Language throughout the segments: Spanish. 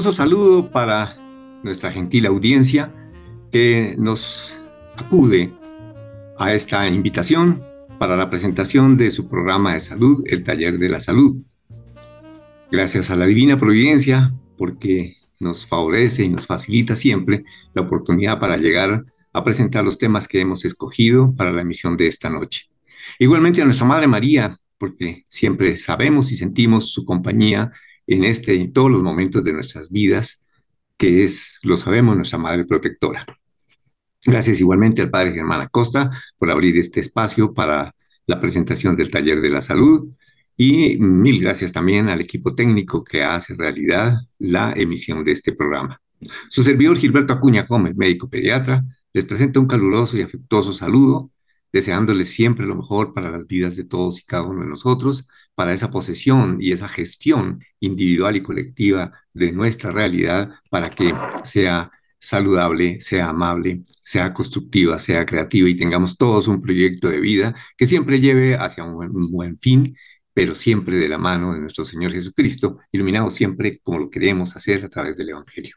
Afectuoso saludo para nuestra gentil audiencia que nos acude a esta invitación para la presentación de su programa de salud, el Taller de la Salud. Gracias a la Divina Providencia, porque nos favorece y nos facilita siempre la oportunidad para llegar a presentar los temas que hemos escogido para la emisión de esta noche. Igualmente a nuestra Madre María, porque siempre sabemos y sentimos su compañía en este y todos los momentos de nuestras vidas, que es, lo sabemos, nuestra Madre Protectora. Gracias igualmente al Padre Germán Acosta por abrir este espacio para la presentación del Taller de la Salud y mil gracias también al equipo técnico que hace realidad la emisión de este programa. Su servidor Gilberto Acuña Gómez, médico pediatra, les presenta un caluroso y afectuoso saludo, deseándoles siempre lo mejor para las vidas de todos y cada uno de nosotros, para esa posesión y esa gestión individual y colectiva de nuestra realidad, para que sea saludable, sea amable, sea constructiva, sea creativa y tengamos todos un proyecto de vida que siempre lleve hacia un buen, fin pero siempre de la mano de nuestro Señor Jesucristo, iluminados siempre como lo queremos hacer a través del Evangelio.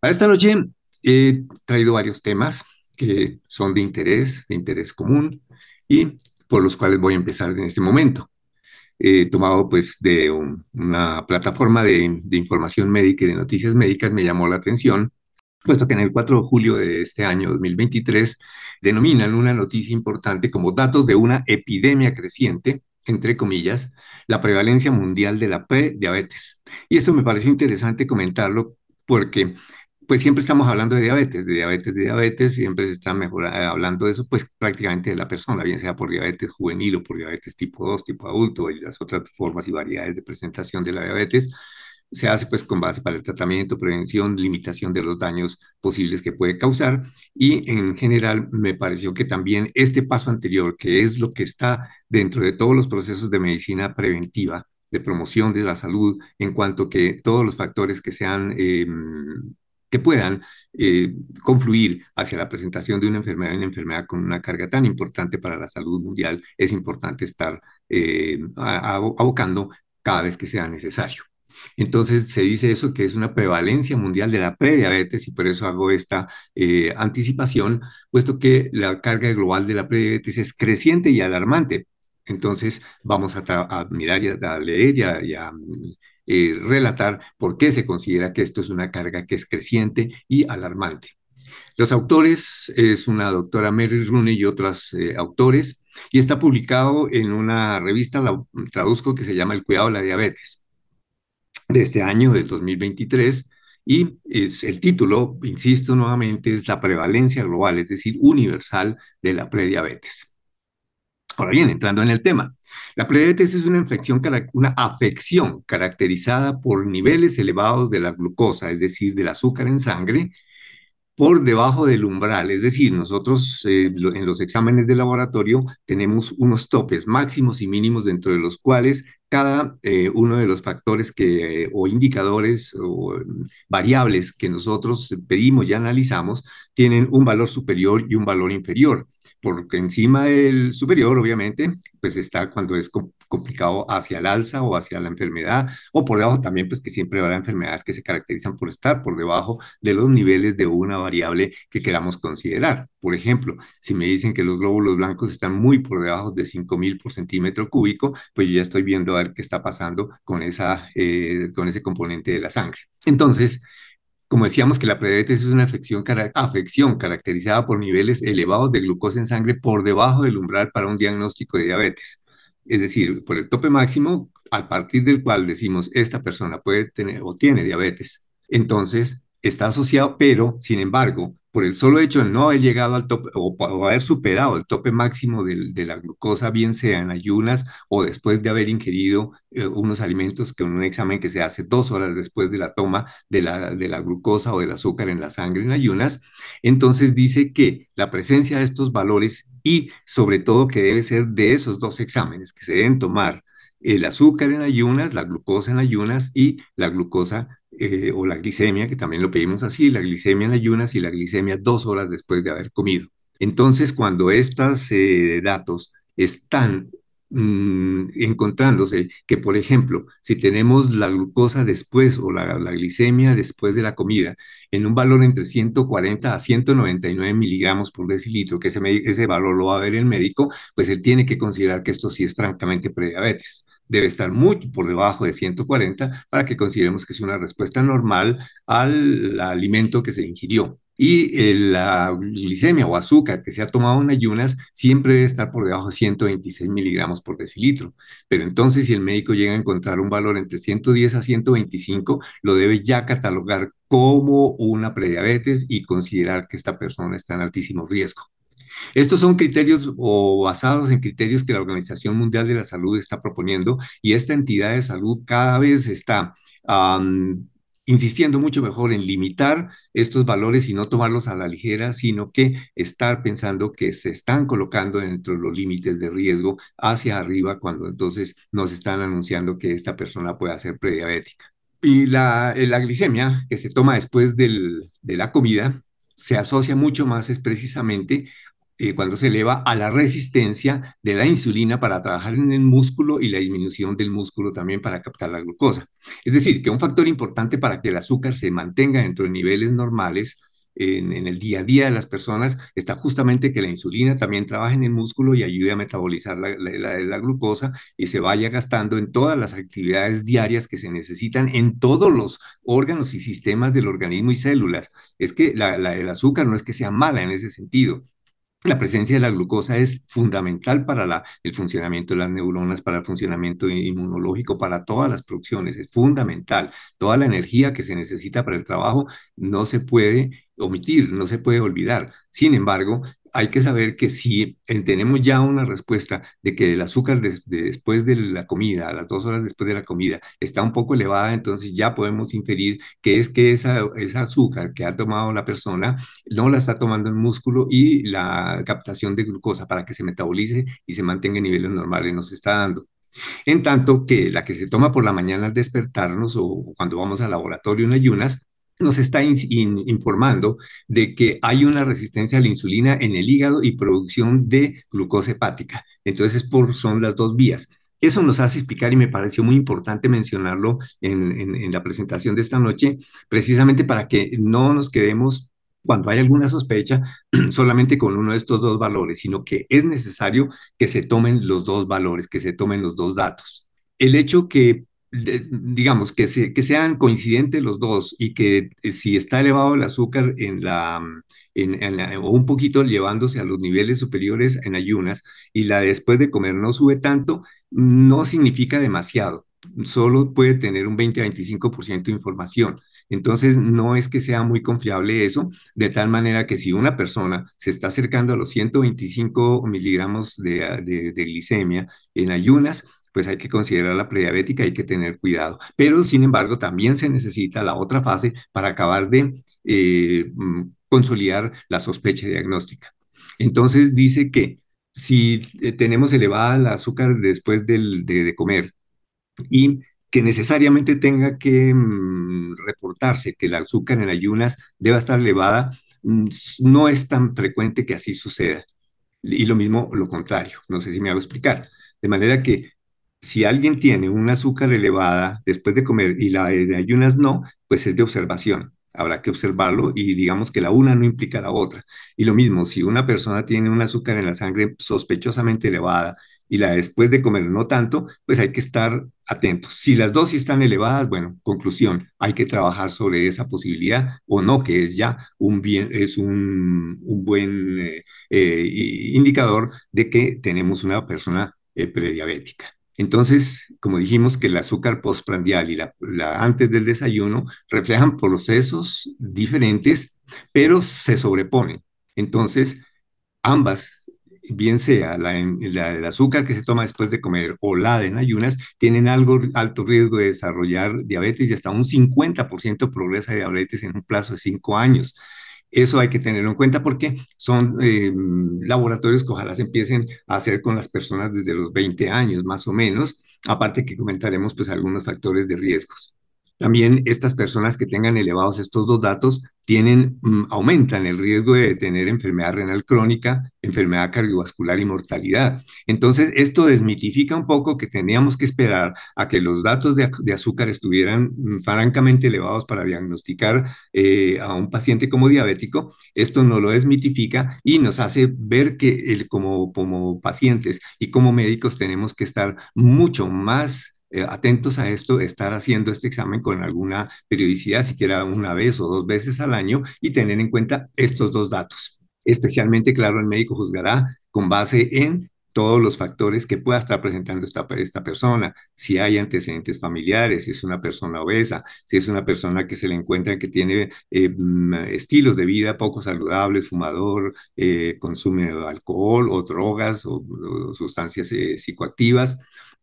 Para esta noche he traído varios temas que son de interés, de interés común, y por los cuales voy a empezar en este momento. He tomado pues de una plataforma de, de información médica y de noticias médicas, me llamó la atención, puesto que en el 4 de julio de este año 2023 denominan una noticia importante como datos de una epidemia creciente entre comillas, la prevalencia mundial de la prediabetes. Y esto me pareció interesante comentarlo porque pues siempre estamos hablando de diabetes, de diabetes, de diabetes, siempre se está mejor, eh, hablando de eso, pues prácticamente de la persona, bien sea por diabetes juvenil o por diabetes tipo 2, tipo adulto, y las otras formas y variedades de presentación de la diabetes se hace pues con base para el tratamiento, prevención, limitación de los daños posibles que puede causar. Y en general me pareció que también este paso anterior, que es lo que está dentro de todos los procesos de medicina preventiva, de promoción de la salud, en cuanto que todos los factores que sean... Em, que puedan eh, confluir hacia la presentación de una enfermedad, una enfermedad con una carga tan importante para la salud mundial, es importante estar eh, abocando cada vez que sea necesario. Entonces se dice eso que es una prevalencia mundial de la prediabetes y por eso hago esta eh, anticipación, puesto que la carga global de la prediabetes es creciente y alarmante. Entonces vamos a, mirar y a, leer y a, eh, relatar por qué se considera que esto es una carga que es creciente y alarmante. Los autores es una doctora Mary Rooney y otros eh, autores, y está publicado en una revista, traduzco, que se llama El cuidado de la diabetes de este año, del 2023, y es, el título, insisto nuevamente, es la prevalencia global, es decir, universal de la prediabetes. Ahora bien, entrando en el tema, la prediabetes es una infección, una afección caracterizada por niveles elevados de la glucosa, es decir, del azúcar en sangre, por debajo del umbral. Es decir, nosotros eh, en los exámenes de laboratorio tenemos unos topes máximos y mínimos dentro de los cuales cada eh, uno de los factores que, o indicadores o variables que nosotros pedimos y analizamos tienen un valor superior y un valor inferior porque encima del superior, obviamente, pues está cuando es complicado hacia el alza o hacia la enfermedad, o por debajo también, pues que siempre habrá enfermedades que se caracterizan por estar por debajo de los niveles de una variable que queramos considerar. Por ejemplo, si me dicen que los glóbulos blancos están muy por debajo de 5000 por centímetro cúbico, pues ya estoy viendo a ver qué está pasando con, esa, eh, con ese componente de la sangre. Entonces, como decíamos que la prediabetes es una afección, afección caracterizada por niveles elevados de glucosa en sangre por debajo del umbral para un diagnóstico de diabetes. Es decir, por el tope máximo a partir del cual decimos esta persona puede tener o tiene diabetes. Entonces, está asociado, pero sin embargo, por el solo hecho de no haber llegado al tope o, haber superado el tope máximo de, la glucosa, bien sea en ayunas o después de haber ingerido eh, unos alimentos que en un examen que se hace dos horas después de la toma de la, de la glucosa o del azúcar en la sangre en ayunas, entonces dice que la presencia de estos valores y sobre todo que debe ser de esos dos exámenes que se deben tomar el azúcar en ayunas, la glucosa en ayunas y la glucosa eh, o la glicemia, que también lo pedimos así, la glicemia en ayunas y la glicemia dos horas después de haber comido. Entonces, cuando estos eh, datos están mm, encontrándose que, por ejemplo, si tenemos la glucosa después o la, glicemia después de la comida en un valor entre 140 a 199 miligramos por decilitro, que ese, ese valor lo va a ver el médico, pues él tiene que considerar que esto sí es francamente prediabetes debe estar mucho por debajo de 140 para que consideremos que es una respuesta normal al alimento que se ingirió. Y la glicemia o azúcar que se ha tomado en ayunas siempre debe estar por debajo de 126 miligramos por decilitro. Pero entonces si el médico llega a encontrar un valor entre 110 a 125, lo debe ya catalogar como una prediabetes y considerar que esta persona está en altísimo riesgo. Estos son criterios o basados en criterios que la Organización Mundial de la Salud está proponiendo y esta entidad de salud cada vez está insistiendo mucho mejor en limitar estos valores y no tomarlos a la ligera, sino que estar pensando que se están colocando dentro de los límites de riesgo hacia arriba cuando entonces nos están anunciando que esta persona puede ser prediabética. Y la, la glicemia que se toma después del, de la comida se asocia mucho más es precisamente eh, cuando se eleva a la resistencia de la insulina para trabajar en el músculo y la disminución del músculo también para captar la glucosa. Es decir, que un factor importante para que el azúcar se mantenga dentro de niveles normales en, el día a día de las personas está justamente que la insulina también trabaje en el músculo y ayude a metabolizar la, la, glucosa y se vaya gastando en todas las actividades diarias que se necesitan en todos los órganos y sistemas del organismo y células. Es que el azúcar no es que sea mala en ese sentido, la presencia de la glucosa es fundamental para el funcionamiento de las neuronas, para el funcionamiento inmunológico, para todas las producciones, es fundamental. Toda la energía que se necesita para el trabajo no se puede omitir, no se puede olvidar. Sin embargo, hay que saber que si tenemos ya una respuesta de que el azúcar después de la comida, a las dos horas después de la comida, está un poco elevada, entonces ya podemos inferir que es que esa, esa azúcar que ha tomado la persona no la está tomando el músculo y la captación de glucosa para que se metabolice y se mantenga en niveles normales nos está dando. En tanto que la que se toma por la mañana al despertarnos o cuando vamos al laboratorio en ayunas, nos está informando de que hay una resistencia a la insulina en el hígado y producción de glucosa hepática. Entonces, son las dos vías. Eso nos hace explicar y me pareció muy importante mencionarlo en, la presentación de esta noche, precisamente para que no nos quedemos cuando hay alguna sospecha solamente con uno de estos dos valores, sino que es necesario que se tomen los dos valores, que se tomen los dos datos. El hecho que digamos, que, que sean coincidentes los dos y que eh, si está elevado el azúcar en la, en, o un poquito llevándose a los niveles superiores en ayunas y la después de comer no sube tanto, no significa demasiado, solo puede tener un 20-25% de información. Entonces, no es que sea muy confiable eso, de tal manera que si una persona se está acercando a los 125 miligramos de, de, de glicemia en ayunas, pues hay que considerar la prediabética, hay que tener cuidado. Pero, sin embargo, también se necesita la otra fase para acabar de eh, mm, consolidar la sospecha diagnóstica. Entonces, dice que si eh, tenemos elevada el azúcar después de, comer y que necesariamente tenga que mm, reportarse que el azúcar en ayunas deba estar elevada, mm, no es tan frecuente que así suceda. Y lo mismo lo contrario, no sé si me hago explicar. De manera que si alguien tiene un azúcar elevada después de comer y la de ayunas no, pues es de observación. Habrá que observarlo y digamos que la una no implica la otra. Y lo mismo, si una persona tiene un azúcar en la sangre sospechosamente elevada y la después de comer no tanto, pues hay que estar atentos. Si las dosis están elevadas, bueno, conclusión, hay que trabajar sobre esa posibilidad o no, que es ya un, bien, es un, buen eh, eh, indicador de que tenemos una persona eh, prediabética. Entonces, como dijimos que el azúcar postprandial y la, antes del desayuno reflejan procesos diferentes, pero se sobreponen. Entonces, ambas, bien sea la, el azúcar que se toma después de comer o la de en ayunas, tienen algo alto riesgo de desarrollar diabetes y hasta un 50% progresa de diabetes en un plazo de cinco años. Eso hay que tenerlo en cuenta porque son eh, laboratorios que ojalá se empiecen a hacer con las personas desde los 20 años más o menos, aparte que comentaremos pues algunos factores de riesgos. También estas personas que tengan elevados estos dos datos tienen, mm, aumentan el riesgo de tener enfermedad renal crónica, enfermedad cardiovascular y mortalidad. Entonces, esto desmitifica un poco que teníamos que esperar a que los datos de, azúcar estuvieran mm, francamente elevados para diagnosticar eh, a un paciente como diabético. Esto no lo desmitifica y nos hace ver que como pacientes y como médicos tenemos que estar mucho más eh, atentos a esto, estar haciendo este examen con alguna periodicidad, siquiera una vez o dos veces al año, y tener en cuenta estos dos datos. Especialmente, claro, el médico juzgará con base en todos los factores que pueda estar presentando esta, esta persona, si hay antecedentes familiares, si es una persona obesa, si es una persona que se le encuentra que tiene eh, mm, estilos de vida poco saludables, fumador, eh, consume alcohol o drogas o, sustancias psicoactivas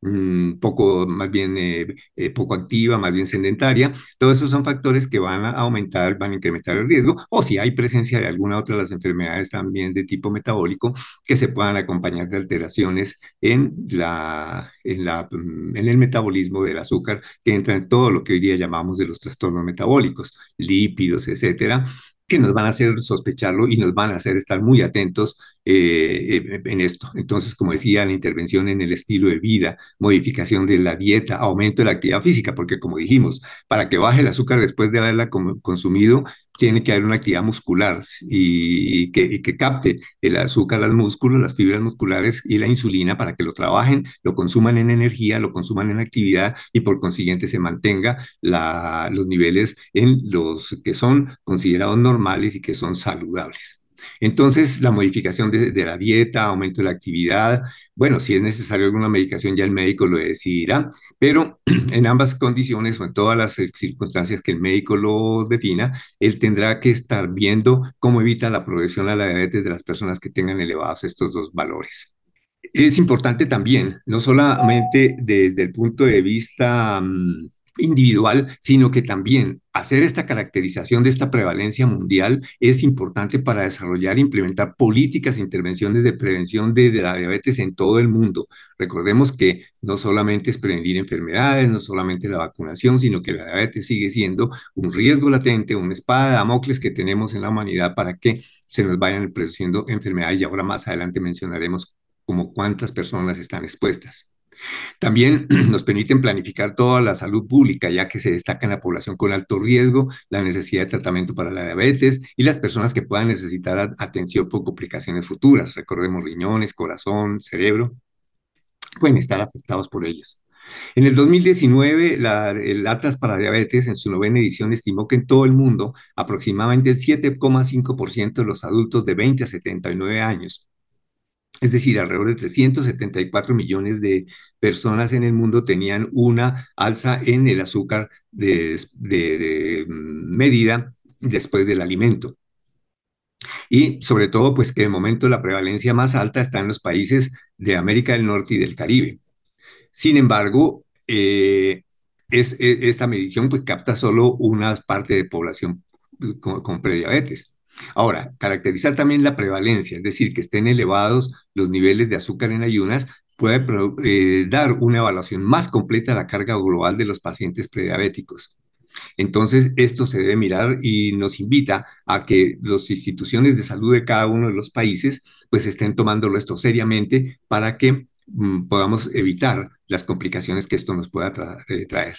Mm, poco, más bien eh, eh, poco activa, más bien sedentaria. Todos esos son factores que van a aumentar, van a incrementar el riesgo, o si hay presencia de alguna otra de las enfermedades también de tipo metabólico que se puedan acompañar de alteraciones en, la, en, la, mm, en el metabolismo del azúcar, que entra en todo lo que hoy día llamamos de los trastornos metabólicos, lípidos, etcétera, que nos van a hacer sospecharlo y nos van a hacer estar muy atentos eh, eh, en esto. Entonces, como decía, la intervención en el estilo de vida, modificación de la dieta, aumento de la actividad física, porque como dijimos, para que baje el azúcar después de haberla consumido, tiene que haber una actividad muscular y, que, capte el azúcar, los músculos, las fibras musculares y la insulina para que lo trabajen, lo consuman en energía, lo consuman en actividad y por consiguiente se mantenga los niveles en los que son considerados normales y que son saludables. Entonces, la modificación de, la dieta, aumento de la actividad, bueno, si es necesario alguna medicación, ya el médico lo decidirá, pero en ambas condiciones o en todas las circunstancias que el médico lo defina, él tendrá que estar viendo cómo evita la progresión a la diabetes de las personas que tengan elevados estos dos valores. Es importante también, no solamente desde el punto de vista mm, individual, sino que también hacer esta caracterización de esta prevalencia mundial es importante para desarrollar e implementar políticas e intervenciones de prevención de, la diabetes en todo el mundo. Recordemos que no solamente es prevenir enfermedades, no solamente la vacunación, sino que la diabetes sigue siendo un riesgo latente, una espada de Damocles que tenemos en la humanidad para que se nos vayan produciendo enfermedades y ahora más adelante mencionaremos como cuántas personas están expuestas. También nos permiten planificar toda la salud pública, ya que se destaca en la población con alto riesgo, la necesidad de tratamiento para la diabetes y las personas que puedan necesitar atención por complicaciones futuras. Recordemos riñones, corazón, cerebro, pueden estar afectados por ellos. En el 2019, el Atlas para Diabetes, en su novena edición, estimó que en todo el mundo aproximadamente el 7,5% de los adultos de 20 a 79 años es decir, alrededor de 374 millones de personas en el mundo tenían una alza en el azúcar de, mm, medida después del alimento. Y sobre todo, pues que de momento la prevalencia más alta está en los países de América del Norte y del Caribe. Sin embargo, eh, e, esta medición pues capta solo una parte de población con prediabetes. Ahora, caracterizar también la prevalencia, es decir, que estén elevados los niveles de azúcar en ayunas, puede eh, dar una evaluación más completa de la carga global de los pacientes prediabéticos. Entonces, esto se debe mirar y nos invita a que las instituciones de salud de cada uno de los países pues estén tomándolo esto seriamente para que mm, podamos evitar las complicaciones que esto nos pueda eh, traer.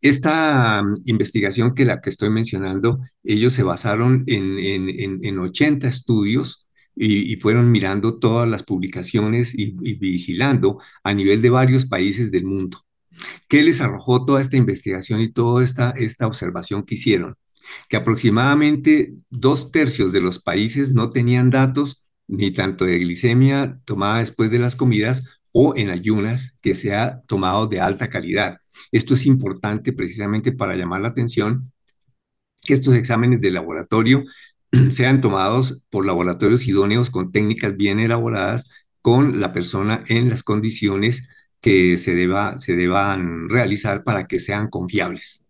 Esta mm, investigación que la que estoy mencionando, ellos se basaron en, en, 80 estudios y, fueron mirando todas las publicaciones y, vigilando a nivel de varios países del mundo. ¿Qué les arrojó toda esta investigación y toda esta, esta observación que hicieron? Que aproximadamente dos tercios de los países no tenían datos ni tanto de glicemia tomada después de las comidas o en ayunas que sea tomado de alta calidad. Esto es importante precisamente para llamar la atención que estos exámenes de laboratorio sean tomados por laboratorios idóneos con técnicas bien elaboradas con la persona en las condiciones que se, deba, se deban realizar para que sean confiables.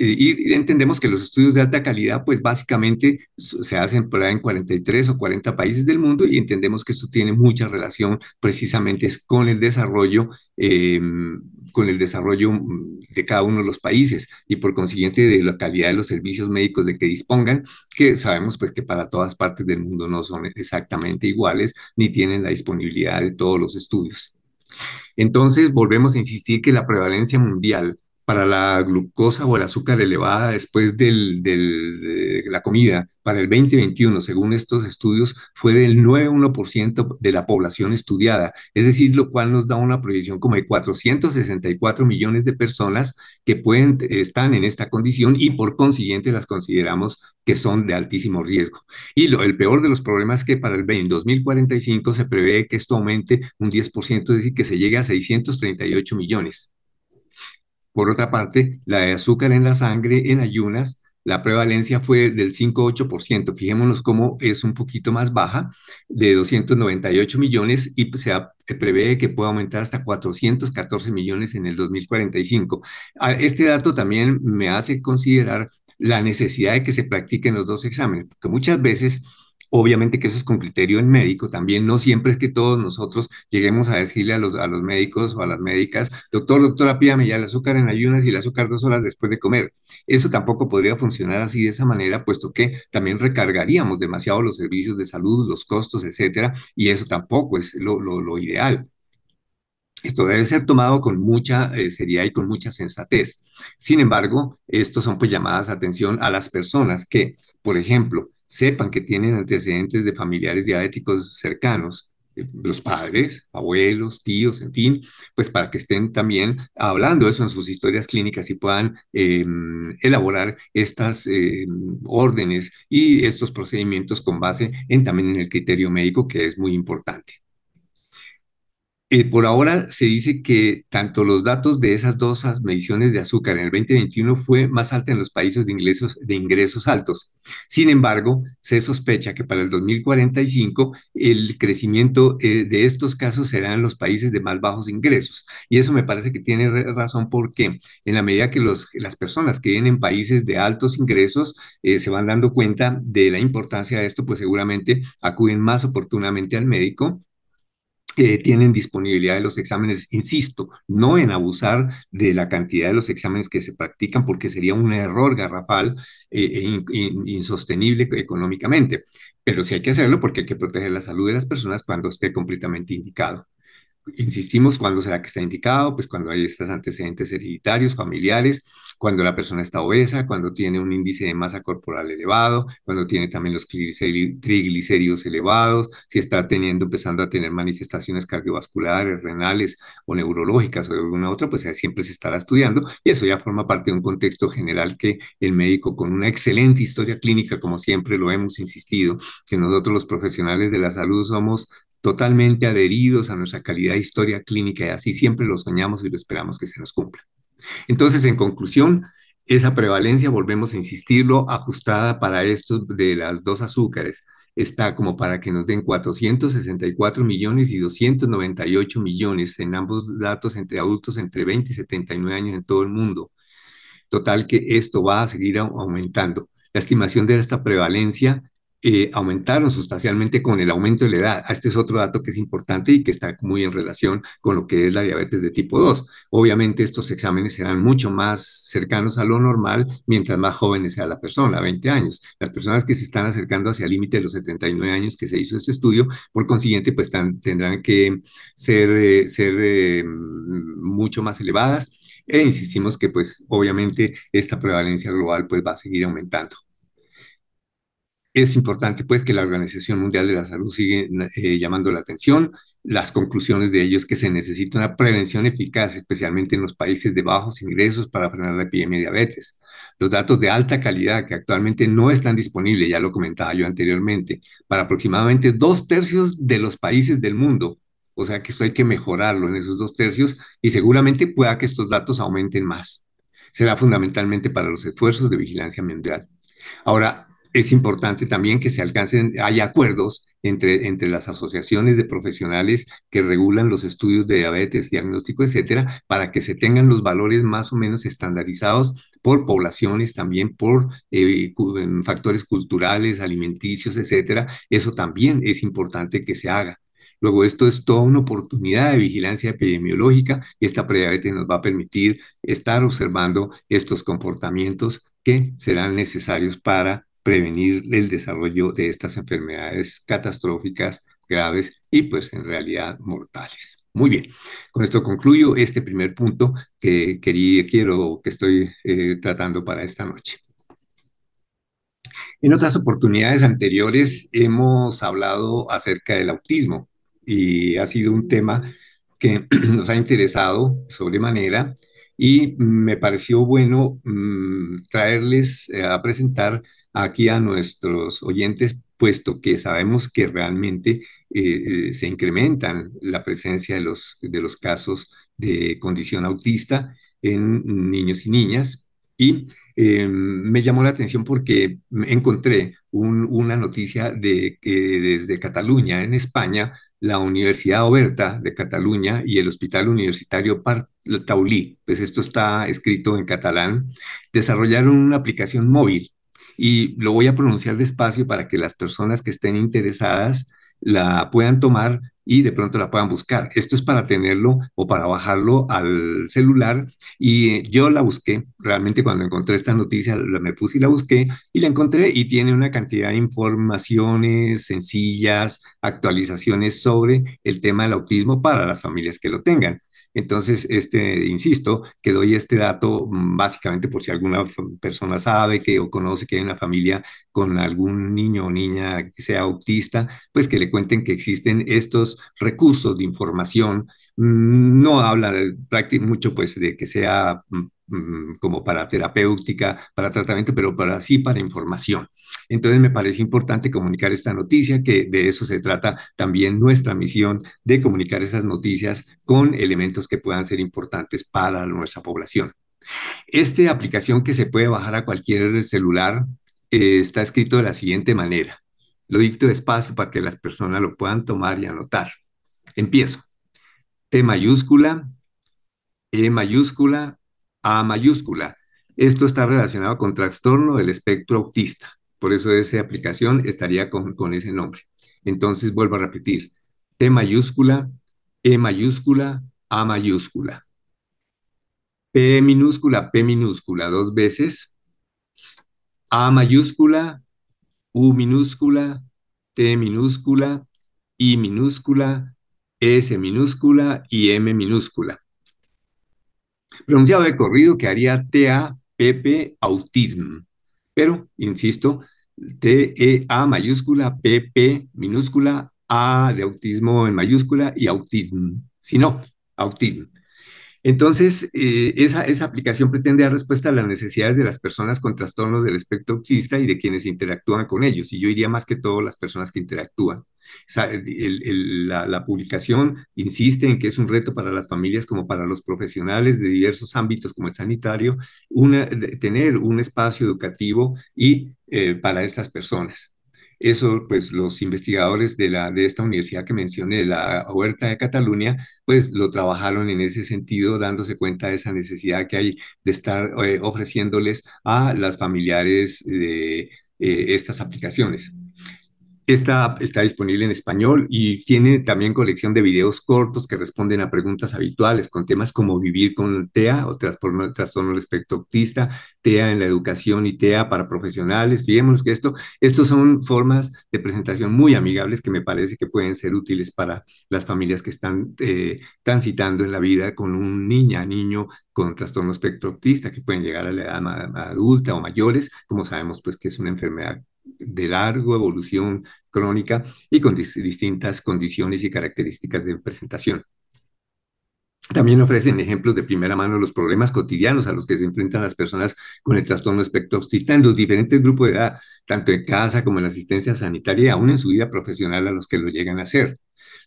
Y entendemos que los estudios de alta calidad, pues básicamente se hacen por ahí en 43 o 40 países del mundo y entendemos que esto tiene mucha relación precisamente con el desarrollo, em, con el desarrollo de cada uno de los países y por consiguiente de la calidad de los servicios médicos de que dispongan, que sabemos pues que para todas partes del mundo no son exactamente iguales ni tienen la disponibilidad de todos los estudios. Entonces, volvemos a insistir que la prevalencia mundial para la glucosa o el azúcar elevada después de la comida para el 2021, según estos estudios, fue del 9,1% de la población estudiada, es decir, lo cual nos da una proyección como de 464 millones de personas que pueden, están en esta condición y por consiguiente las consideramos que son de altísimo riesgo. Y lo, el peor de los problemas es que para el 2045 se prevé que esto aumente un 10%, es decir, que se llegue a 638 millones. Por otra parte, la de azúcar en la sangre en ayunas, la prevalencia fue del 5,8%. Fijémonos cómo es un poquito más baja, de 298 millones y se, prevé que pueda aumentar hasta 414 millones en el 2045. Ah, este dato también me hace considerar la necesidad de que se practiquen los dos exámenes, porque muchas veces Obviamente que eso es con criterio en médico, también no siempre es que todos nosotros lleguemos a decirle a los, a los médicos o a las médicas, doctor, doctora, pídame ya el azúcar en ayunas y el azúcar dos horas después de comer. Eso tampoco podría funcionar así de esa manera, puesto que también recargaríamos demasiado los servicios de salud, los costos, etcétera, y eso tampoco es lo, lo, ideal. Esto debe ser tomado con mucha eh, seriedad y con mucha sensatez. Sin embargo, estos son pues llamadas a atención a las personas que, por ejemplo, sepan que tienen antecedentes de familiares diabéticos cercanos, eh, los padres, abuelos, tíos, en fin, pues para que estén también hablando eso en sus historias clínicas y puedan em, elaborar estas em, órdenes y estos procedimientos con base en también en el criterio médico, que es muy importante. Eh, por ahora se dice que tanto los datos de esas dos mediciones de azúcar en el 2021 fue más alta en los países de ingresos, de ingresos altos. Sin embargo, se sospecha que para el 2045 el crecimiento eh, de estos casos será en los países de más bajos ingresos. Y eso me parece que tiene razón porque en la medida que los, las personas que viven en países de altos ingresos eh, se van dando cuenta de la importancia de esto, pues seguramente acuden más oportunamente al médico tienen disponibilidad de los exámenes, insisto, no en abusar de la cantidad de los exámenes que se practican porque sería un error garrafal eh, e insostenible económicamente, pero sí hay que hacerlo porque hay que proteger la salud de las personas cuando esté completamente indicado. Insistimos, ¿cuándo será que está indicado? Pues cuando hay estos antecedentes hereditarios, familiares, cuando la persona está obesa, cuando tiene un índice de masa corporal elevado, cuando tiene también los triglicéridos elevados, si está teniendo, empezando a tener manifestaciones cardiovasculares, renales o neurológicas o de alguna otra, pues siempre se estará estudiando y eso ya forma parte de un contexto general que el médico con una excelente historia clínica, como siempre lo hemos insistido, que nosotros los profesionales de la salud somos totalmente adheridos a nuestra calidad de historia clínica y así siempre lo soñamos y lo esperamos que se nos cumpla. Entonces, en conclusión, esa prevalencia, volvemos a insistirlo, ajustada para estos de las dos azúcares, está como para que nos den 464 millones y 298 millones en ambos datos entre adultos entre 20 y 79 años en todo el mundo. Total que esto va a seguir aumentando. La estimación de esta prevalencia eh, aumentaron sustancialmente con el aumento de la edad. Este es otro dato que es importante y que está muy en relación con lo que es la diabetes de tipo 2. Obviamente estos exámenes serán mucho más cercanos a lo normal mientras más joven sea la persona, 20 años. Las personas que se están acercando hacia el límite de los 79 años que se hizo este estudio, por consiguiente, pues tendrán que ser, eh, ser eh, mucho más elevadas. E insistimos que pues obviamente esta prevalencia global pues va a seguir aumentando. Es importante pues que la Organización Mundial de la Salud sigue eh, llamando la atención. Las conclusiones de ello es que se necesita una prevención eficaz, especialmente en los países de bajos ingresos para frenar la epidemia de diabetes. Los datos de alta calidad que actualmente no están disponibles, ya lo comentaba yo anteriormente, para aproximadamente dos tercios de los países del mundo. O sea que esto hay que mejorarlo en esos dos tercios y seguramente pueda que estos datos aumenten más. Será fundamentalmente para los esfuerzos de vigilancia mundial. Ahora, es importante también que se alcancen, haya acuerdos entre, entre las asociaciones de profesionales que regulan los estudios de diabetes, diagnóstico, etcétera, para que se tengan los valores más o menos estandarizados por poblaciones, también por eh, factores culturales, alimenticios, etcétera. Eso también es importante que se haga. Luego, esto es toda una oportunidad de vigilancia epidemiológica esta prediabetes nos va a permitir estar observando estos comportamientos que serán necesarios para prevenir el desarrollo de estas enfermedades catastróficas, graves y pues en realidad mortales. Muy bien, con esto concluyo este primer punto que quería, quiero, que estoy eh, tratando para esta noche. En otras oportunidades anteriores hemos hablado acerca del autismo y ha sido un tema que nos ha interesado sobremanera y me pareció bueno mm, traerles eh, a presentar aquí a nuestros oyentes, puesto que sabemos que realmente eh, eh, se incrementan la presencia de los, de los casos de condición autista en niños y niñas. Y eh, me llamó la atención porque encontré una noticia de que desde Cataluña, en España, la Universidad Oberta de Cataluña y el Hospital Universitario Taulí, pues esto está escrito en catalán, desarrollaron una aplicación móvil y lo voy a pronunciar despacio para que las personas que estén interesadas la puedan tomar y de pronto la puedan buscar. Esto es para tenerlo o para bajarlo al celular y eh, yo la busqué. Realmente cuando encontré esta noticia me puse y la busqué y la encontré y tiene una cantidad de informaciones sencillas, actualizaciones sobre el tema del autismo para las familias que lo tengan. Entonces, este, insisto, que doy este dato mm, básicamente por si alguna persona sabe que o conoce que hay una familia con algún niño o niña que sea autista, pues que le cuenten que existen estos recursos de información. Mm, no habla prácticamente mucho pues de que sea Mm, como para terapéutica, para tratamiento, pero para sí para información. Entonces me parece importante comunicar esta noticia, que de eso se trata también nuestra misión, de comunicar esas noticias con elementos que puedan ser importantes para nuestra población. Esta aplicación que se puede bajar a cualquier celular eh, está escrito de la siguiente manera. Lo dicto despacio para que las personas lo puedan tomar y anotar. Empiezo. T mayúscula, E mayúscula, a mayúscula. Esto está relacionado con trastorno del espectro autista. Por eso esa aplicación estaría con, ese nombre. Entonces vuelvo a repetir. T mayúscula, E mayúscula, A mayúscula. P minúscula, P minúscula dos veces. A mayúscula, U minúscula, T minúscula, I minúscula, S minúscula y M minúscula pronunciado de corrido que haría T-A-P-P autism. Pero, insisto, T-E-A mayúscula, P-P minúscula, A de autismo en mayúscula y autism. Si no, autism. Entonces, eh, esa, esa, aplicación pretende dar respuesta a las necesidades de las personas con trastornos del espectro autista y de quienes interactúan con ellos. Y yo diría más que todo las personas que interactúan. la, publicación insiste en que es un reto para las familias como para los profesionales de diversos ámbitos como el sanitario, tener un espacio educativo y eh, para estas personas. Eso, pues los investigadores de, la, de esta universidad que mencioné, de la Huerta de Cataluña, pues lo trabajaron en ese sentido, dándose cuenta de esa necesidad que hay de estar eh, ofreciéndoles a las familiares de eh, estas aplicaciones. Esta está disponible en español y tiene también colección de videos cortos que responden a preguntas habituales con temas como vivir con TEA o trastorno, trastorno del espectro autista, TEA en la educación y TEA para profesionales. Fijémonos que esto, estos son formas de presentación muy amigables que me parece que pueden ser útiles para las familias que están eh, transitando en la vida con un niña, niño con trastorno espectro autista que pueden llegar a la edad adulta o mayores, como sabemos pues que es una enfermedad de largo evolución crónica y con distintas condiciones y características de presentación. También ofrecen ejemplos de primera mano de los problemas cotidianos a los que se enfrentan las personas con el trastorno espectro autista en los diferentes grupos de edad, tanto en casa como en la asistencia sanitaria aún en su vida profesional a los que lo llegan a hacer.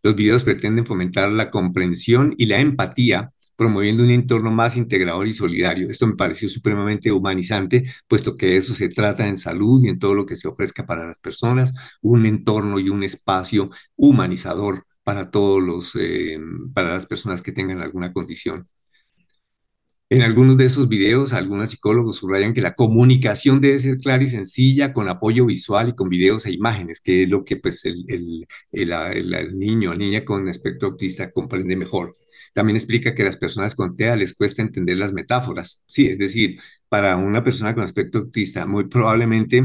Los videos pretenden fomentar la comprensión y la empatía promoviendo un entorno más integrador y solidario. Esto me pareció supremamente humanizante, puesto que eso se trata en salud y en todo lo que se ofrezca para las personas, un entorno y un espacio humanizador para todos los, eh, para las personas que tengan alguna condición. En algunos de esos videos, algunos psicólogos subrayan que la comunicación debe ser clara y sencilla, con apoyo visual y con videos e imágenes, que es lo que pues, el, el, el, niño o niña con espectro autista comprende mejor. También explica que a las personas con TEA les cuesta entender las metáforas. Sí, es decir, para una persona con aspecto autista, muy probablemente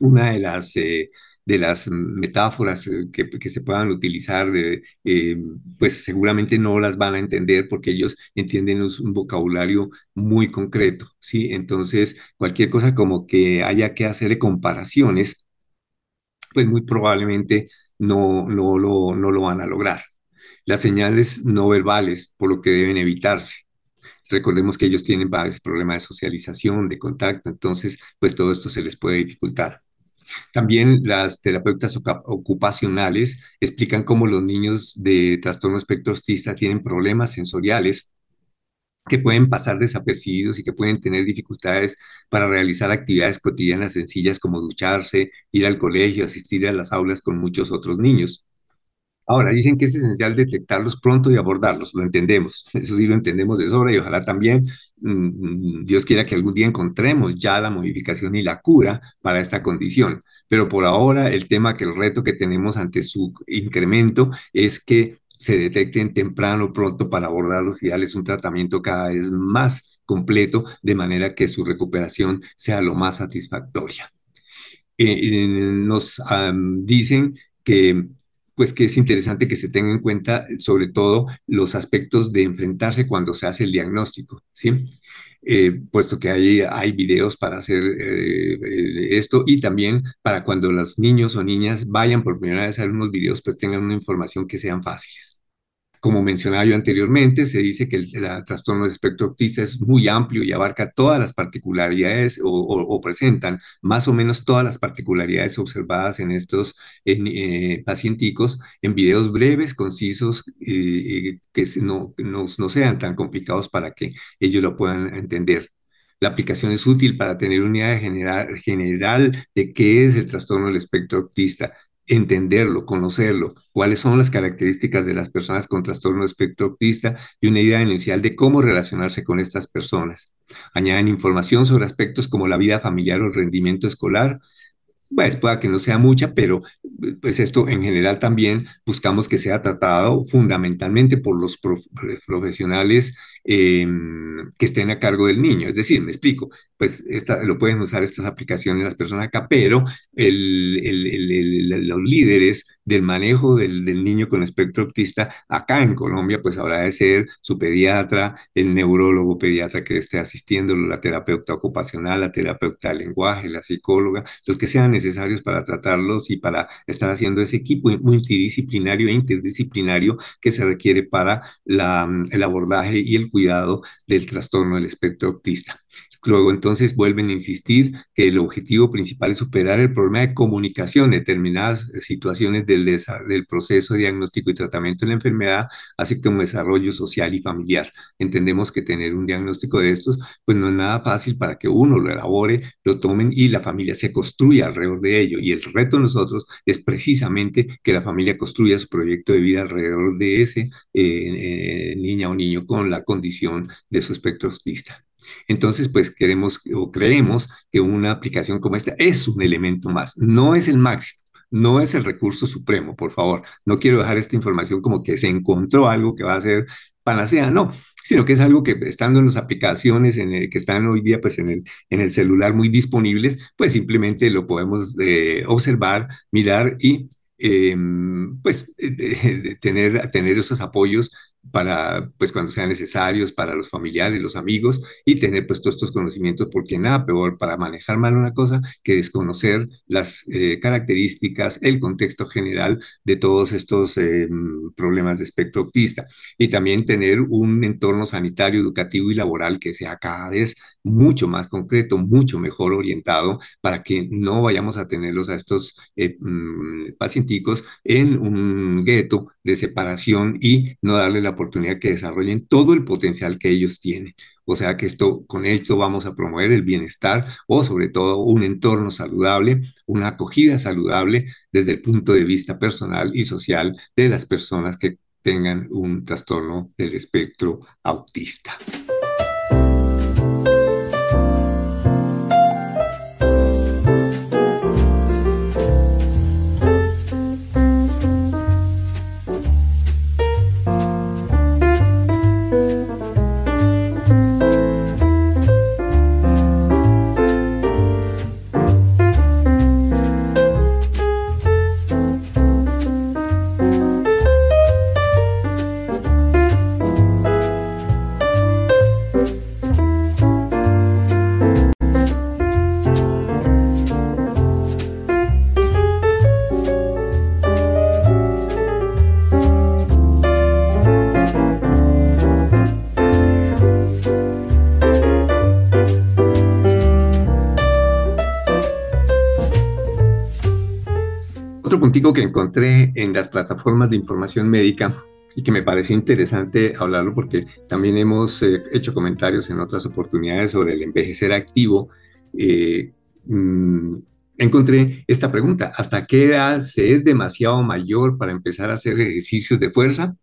una de las eh, de las metáforas eh, que, que se puedan utilizar, eh, pues seguramente no las van a entender porque ellos entienden un vocabulario muy concreto, ¿sí? Entonces, cualquier cosa como que haya que hacerle comparaciones, pues muy probablemente no, no, lo, no lo van a lograr. Las señales no verbales, por lo que deben evitarse. Recordemos que ellos tienen varios problemas de socialización, de contacto, entonces, pues todo esto se les puede dificultar. También las terapeutas ocupacionales explican cómo los niños de trastorno espectro autista tienen problemas sensoriales que pueden pasar desapercibidos y que pueden tener dificultades para realizar actividades cotidianas sencillas como ducharse, ir al colegio, asistir a las aulas con muchos otros niños. Ahora, dicen que es esencial detectarlos pronto y abordarlos, lo entendemos, eso sí lo entendemos de sobra y ojalá también mm, Dios quiera que algún día encontremos ya la modificación y la cura para esta condición. Pero por ahora el tema que el reto que tenemos ante su incremento es que se detecten temprano, pronto para abordarlos y darles un tratamiento cada vez más completo de manera que su recuperación sea lo más satisfactoria. Eh, nos dicen que pues que es interesante que se tenga en cuenta sobre todo los aspectos de enfrentarse cuando se hace el diagnóstico, ¿sí? Eh, puesto que hay, hay videos para hacer eh, eh, esto y también para cuando los niños o niñas vayan por primera vez a ver unos videos, pues tengan una información que sean fáciles. Como mencionaba yo anteriormente, se dice que el, trastorno de espectro autista es muy amplio y abarca todas las particularidades o, presentan más o menos todas las particularidades observadas en estos eh, pacienticos en videos breves, concisos, eh, que no, no, no sean tan complicados para que ellos lo puedan entender. La aplicación es útil para tener una idea general, general de qué es el trastorno del espectro autista, entenderlo, conocerlo, cuáles son las características de las personas con trastorno espectro autista y una idea inicial de cómo relacionarse con estas personas. Añaden información sobre aspectos como la vida familiar o el rendimiento escolar, pues pueda que no sea mucha, pero pues esto en general también buscamos que sea tratado fundamentalmente por los profesionales em, que estén a cargo del niño. Es decir, me explico, pues esta, lo pueden usar estas aplicaciones las personas acá, pero el, el, los líderes del manejo del, del, niño con espectro autista acá en Colombia, pues habrá de ser su pediatra, el neurólogo pediatra que esté asistiendo, la terapeuta ocupacional, la terapeuta del lenguaje, la psicóloga, los que sean necesarios para tratarlos y para estar haciendo ese equipo multidisciplinario e interdisciplinario que se requiere para la, el abordaje y el cuidado del trastorno del espectro autista. Luego entonces vuelven a insistir que el objetivo principal es superar el problema de comunicación, determinadas situaciones del, del proceso de diagnóstico y tratamiento de la enfermedad, así como desarrollo social y familiar. Entendemos que tener un diagnóstico de estos, pues no es nada fácil para que uno lo elabore, lo tomen y la familia se construya alrededor de ello. Y el reto de nosotros es precisamente que la familia construya su proyecto de vida alrededor de ese eh, eh, niña o niño con la condición de su espectro autista. Entonces, pues queremos o creemos que una aplicación como esta es un elemento más, no es el máximo. No es el recurso supremo, por favor. No quiero dejar esta información como que se encontró algo que va a ser panacea, no, sino que es algo que estando en las aplicaciones en el, que están hoy día pues en el, en el celular muy disponibles, pues simplemente lo podemos eh, observar, mirar y em, pues tener, tener esos apoyos para, pues, cuando sean necesarios, para los familiares, los amigos, y tener, pues, todos estos conocimientos, porque nada peor para manejar mal una cosa que desconocer las eh, características, el contexto general de todos estos eh, problemas de espectro autista. Y también tener un entorno sanitario, educativo y laboral que sea cada vez mucho más concreto, mucho mejor orientado para que no vayamos a tenerlos a estos eh, mm, en un gueto de separación y no darle la oportunidad que desarrollen todo el potencial que ellos tienen. O sea que esto, con esto vamos a promover el bienestar o sobre todo un entorno saludable, una acogida saludable desde el punto de vista personal y social de las personas que tengan un trastorno del espectro autista. Que encontré en las plataformas de información médica y que me pareció interesante hablarlo porque también hemos eh, hecho comentarios en otras oportunidades sobre el envejecer activo. Eh, mm, encontré esta pregunta, ¿hasta qué edad se es demasiado mayor para empezar a hacer ejercicios de fuerza?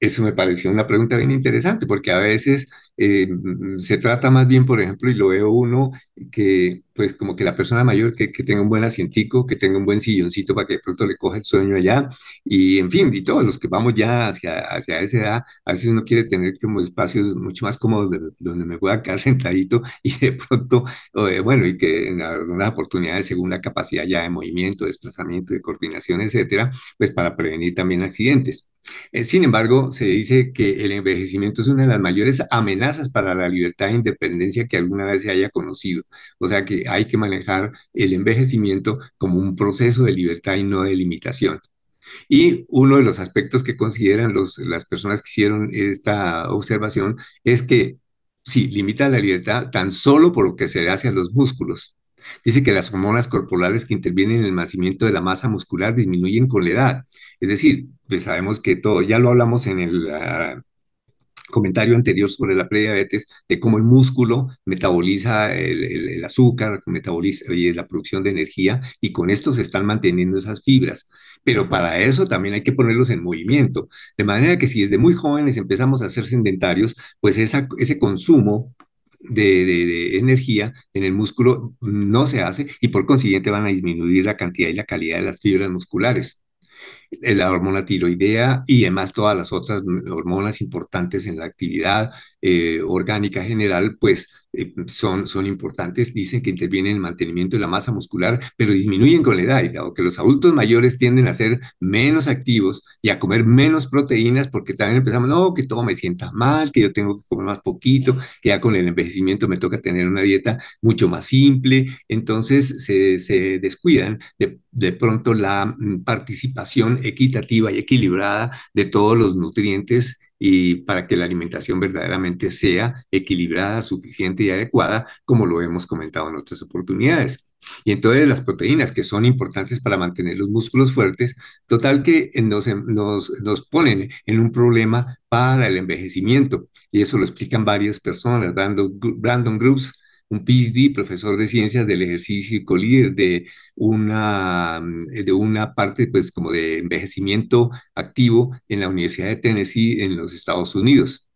Eso me pareció una pregunta bien interesante porque a veces eh, mm, se trata más bien, por ejemplo, y lo veo uno, que pues como que la persona mayor que, que, tenga un buen asientico, que tenga un buen silloncito para que de pronto le coja el sueño allá, y en fin, y todos los que vamos ya hacia, hacia esa edad, a veces uno quiere tener como espacios mucho más cómodos donde me pueda quedar sentadito y de pronto, eh, bueno, y que en algunas oportunidades, según la capacidad ya de movimiento, desplazamiento, de coordinación, etcétera, pues para prevenir también accidentes. Eh, sin embargo, se dice que el envejecimiento es una de las mayores amenazas para la libertad e independencia que alguna vez se haya conocido. O sea que hay que manejar el envejecimiento como un proceso de libertad y no de limitación. Y uno de los aspectos que consideran las personas que hicieron esta observación es que sí, limita la libertad tan solo por lo que se hace a los músculos. Dice que las hormonas corporales que intervienen en el nacimiento de la masa muscular disminuyen con la edad. Es decir, pues sabemos que todo, ya lo hablamos en el, ah, comentario anterior sobre la prediabetes, de cómo el músculo metaboliza el, azúcar, metaboliza la producción de energía y con esto se están manteniendo esas fibras. Pero para eso también hay que ponerlos en movimiento. De manera que si desde muy jóvenes empezamos a ser sedentarios, pues esa, ese consumo de, energía en el músculo no se hace y por consiguiente van a disminuir la cantidad y la calidad de las fibras musculares la hormona tiroidea y además todas las otras hormonas importantes en la actividad eh, orgánica general, pues eh, son, son importantes. Dicen que intervienen en el mantenimiento de la masa muscular, pero disminuyen con la edad. Y dado que los adultos mayores tienden a ser menos activos y a comer menos proteínas, porque también empezamos, no, que todo me sienta mal, que yo tengo que comer más poquito, que ya con el envejecimiento me toca tener una dieta mucho más simple. Entonces se, se descuidan de, de pronto la mm, participación equitativa y equilibrada de todos los nutrientes y para que la alimentación verdaderamente sea equilibrada, suficiente y adecuada, como lo hemos comentado en otras oportunidades. Y entonces las proteínas que son importantes para mantener los músculos fuertes, total que nos, nos, nos ponen en un problema para el envejecimiento. Y eso lo explican varias personas. Brandon, Brandon Groups un PhD, profesor de ciencias del ejercicio y colíder de una, de una parte pues como de envejecimiento activo en la Universidad de Tennessee en los Estados Unidos.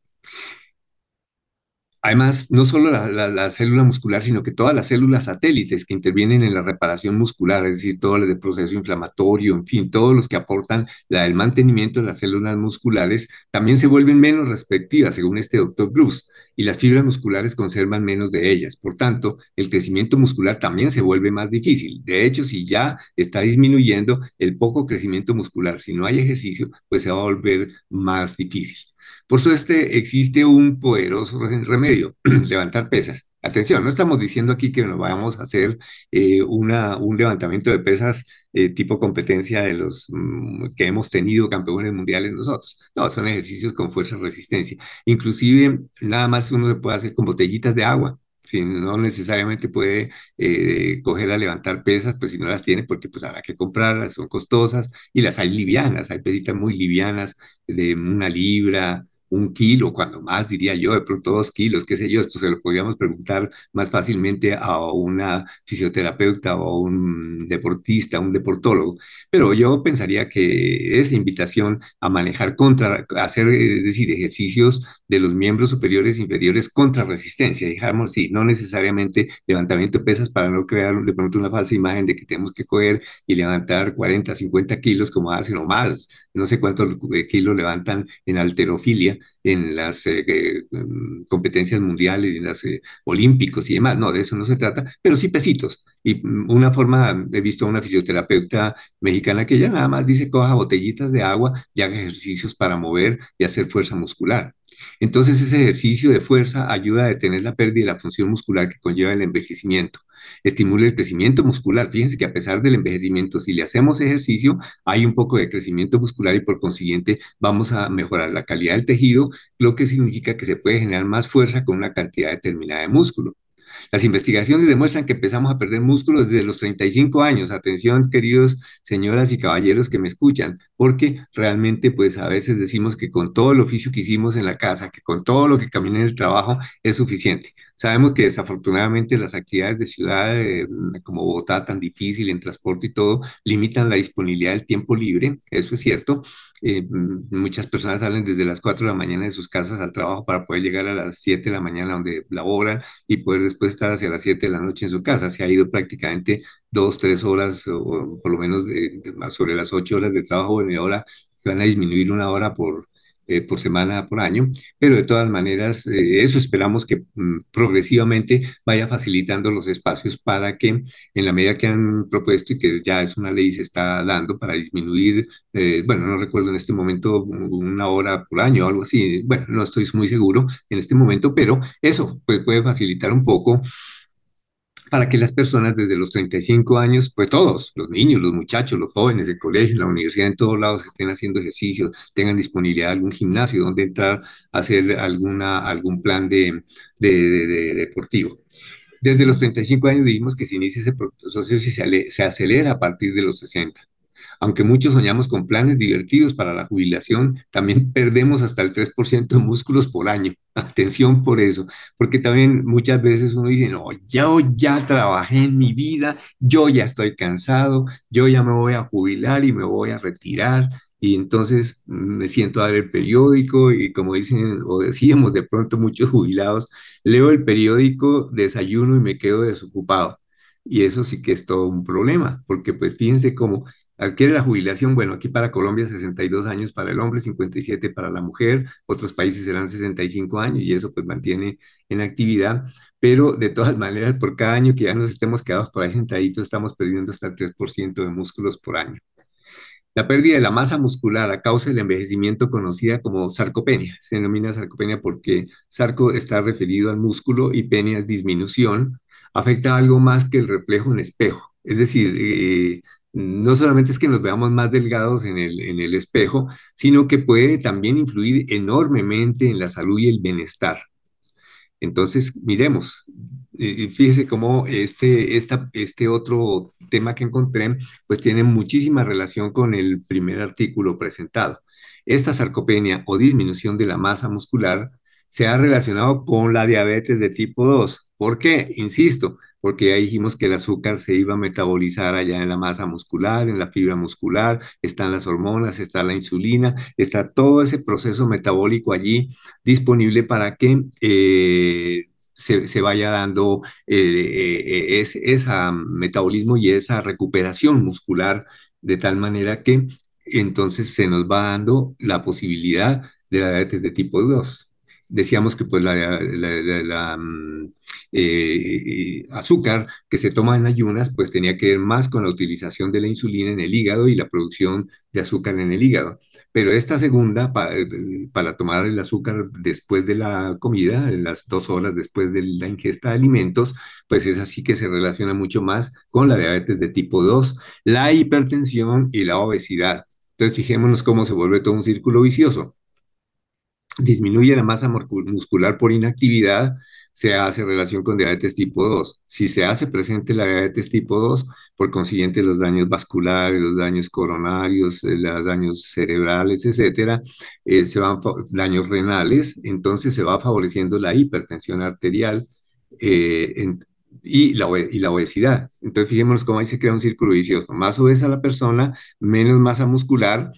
Además, no solo la, célula muscular, sino que todas las células satélites que intervienen en la reparación muscular, es decir, todas las de proceso inflamatorio, en fin, todos los que aportan el mantenimiento de las células musculares, también se vuelven menos respectivas, según este doctor Bruce, y las fibras musculares conservan menos de ellas. Por tanto, el crecimiento muscular también se vuelve más difícil. De hecho, si ya está disminuyendo el poco crecimiento muscular, si no hay ejercicio, pues se va a volver más difícil. Por suerte existe un poderoso remedio, levantar pesas. Atención, no estamos diciendo aquí que nos vayamos a hacer eh, una, un levantamiento de pesas eh, tipo competencia de los mm, que hemos tenido campeones mundiales nosotros. No, son ejercicios con fuerza y resistencia. Inclusive, nada más uno se puede hacer con botellitas de agua si no necesariamente puede eh, coger a levantar pesas, pues si no las tiene, porque pues habrá que comprarlas, son costosas, y las hay livianas, hay pesitas muy livianas de una libra, un kilo, cuando más diría yo, de pronto dos kilos, qué sé yo, esto se lo podríamos preguntar más fácilmente a una fisioterapeuta o a un deportista, un deportólogo, pero yo pensaría que esa invitación a manejar contra, hacer, es decir, ejercicios de los miembros superiores e inferiores contra resistencia, digamos, sí, no necesariamente levantamiento de pesas para no crear de pronto una falsa imagen de que tenemos que coger y levantar 40, 50 kilos como hacen o más, no sé cuántos kilos levantan en alterofilia, en las eh, competencias mundiales, en las eh, olímpicos y demás. No, de eso no se trata, pero sí pesitos. Y mm, una forma, he visto a una fisioterapeuta mexicana que ella nada más dice coja botellitas de agua y haga ejercicios para mover y hacer fuerza muscular. Entonces ese ejercicio de fuerza ayuda a detener la pérdida de la función muscular que conlleva el envejecimiento. Estimula el crecimiento muscular. Fíjense que a pesar del envejecimiento, si le hacemos ejercicio, hay un poco de crecimiento muscular y por consiguiente vamos a mejorar la calidad del tejido, lo que significa que se puede generar más fuerza con una cantidad determinada de músculo. Las investigaciones demuestran que empezamos a perder músculos desde los 35 años. Atención, queridos señoras y caballeros que me escuchan, porque realmente pues a veces decimos que con todo el oficio que hicimos en la casa, que con todo lo que caminé en el trabajo es suficiente. Sabemos que desafortunadamente las actividades de ciudad eh, como Bogotá tan difícil en transporte y todo limitan la disponibilidad del tiempo libre, eso es cierto, eh, muchas personas salen desde las 4 de la mañana de sus casas al trabajo para poder llegar a las 7 de la mañana donde laboran y poder después estar hacia las 7 de la noche en su casa. Se ha ido prácticamente dos, tres horas o por lo menos sobre las 8 horas de trabajo, y ahora van a disminuir una hora por, eh, por semana, por año, pero de todas maneras, eh, eso esperamos que mm, progresivamente vaya facilitando los espacios para que en la medida que han propuesto y que ya es una ley se está dando para disminuir, eh, bueno, no recuerdo en este momento una hora por año o algo así, bueno, no estoy muy seguro en este momento, pero eso pues, puede facilitar un poco para que las personas desde los 35 años, pues todos, los niños, los muchachos, los jóvenes, el colegio, la universidad, en todos lados estén haciendo ejercicios, tengan disponibilidad de algún gimnasio donde entrar a hacer alguna, algún plan de, de, deportivo. Desde los 35 años dijimos que se inicia ese proceso y se, se acelera a partir de los 60. Aunque muchos soñamos con planes divertidos para la jubilación, también perdemos hasta el 3% de músculos por año. Atención por eso, porque también muchas veces uno dice, no, yo ya trabajé en mi vida, yo ya estoy cansado, yo ya me voy a jubilar y me voy a retirar. Y entonces me siento a ver el periódico y como dicen o decíamos de pronto muchos jubilados, leo el periódico, desayuno y me quedo desocupado. Y eso sí que es todo un problema, porque pues fíjense cómo adquiere la jubilación, bueno, aquí para Colombia 62 años para el hombre, 57 para la mujer, otros países serán 65 años y eso pues mantiene en actividad, pero de todas maneras por cada año que ya nos estemos quedados por ahí sentaditos estamos perdiendo hasta el 3% de músculos por año. La pérdida de la masa muscular a causa del envejecimiento conocida como sarcopenia. Se denomina sarcopenia porque sarco está referido al músculo y penia es disminución. Afecta algo más que el reflejo en espejo. Es decir, eh, no solamente es que nos veamos más delgados en el, espejo, sino que puede también influir enormemente en la salud y el bienestar. Entonces, miremos, fíjese cómo este, este otro tema que encontré, pues tiene muchísima relación con el primer artículo presentado. Esta sarcopenia o disminución de la masa muscular se ha relacionado con la diabetes de tipo 2. ¿Por qué? Insisto, porque ya dijimos que el azúcar se iba a metabolizar allá en la masa muscular, en la fibra muscular, están las hormonas, está la insulina, está todo ese proceso metabólico allí disponible para que eh, se, vaya dando eh, eh, ese metabolismo y esa recuperación muscular de tal manera que entonces se nos va dando la posibilidad de la diabetes de tipo 2 decíamos que pues la, la, eh, azúcar que se toma en ayunas, pues tenía que ver más con la utilización de la insulina en el hígado y la producción de azúcar en el hígado. Pero esta segunda, eh, para tomar el azúcar después de la comida, en las dos horas después de la ingesta de alimentos, pues es así que se relaciona mucho más con la diabetes de tipo 2, la hipertensión y la obesidad. Entonces, fijémonos cómo se vuelve todo un círculo vicioso. Disminuye la masa muscular por inactividad, se hace relación con diabetes tipo 2. Si se hace presente la diabetes tipo 2, por consiguiente los daños vasculares, los daños coronarios, eh, los daños cerebrales, etcétera, eh, se van daños renales, entonces se va favoreciendo la hipertensión arterial eh, y, la, y la obesidad. Entonces fijémonos cómo ahí se crea un círculo vicioso. Más obesa la persona, menos masa muscular,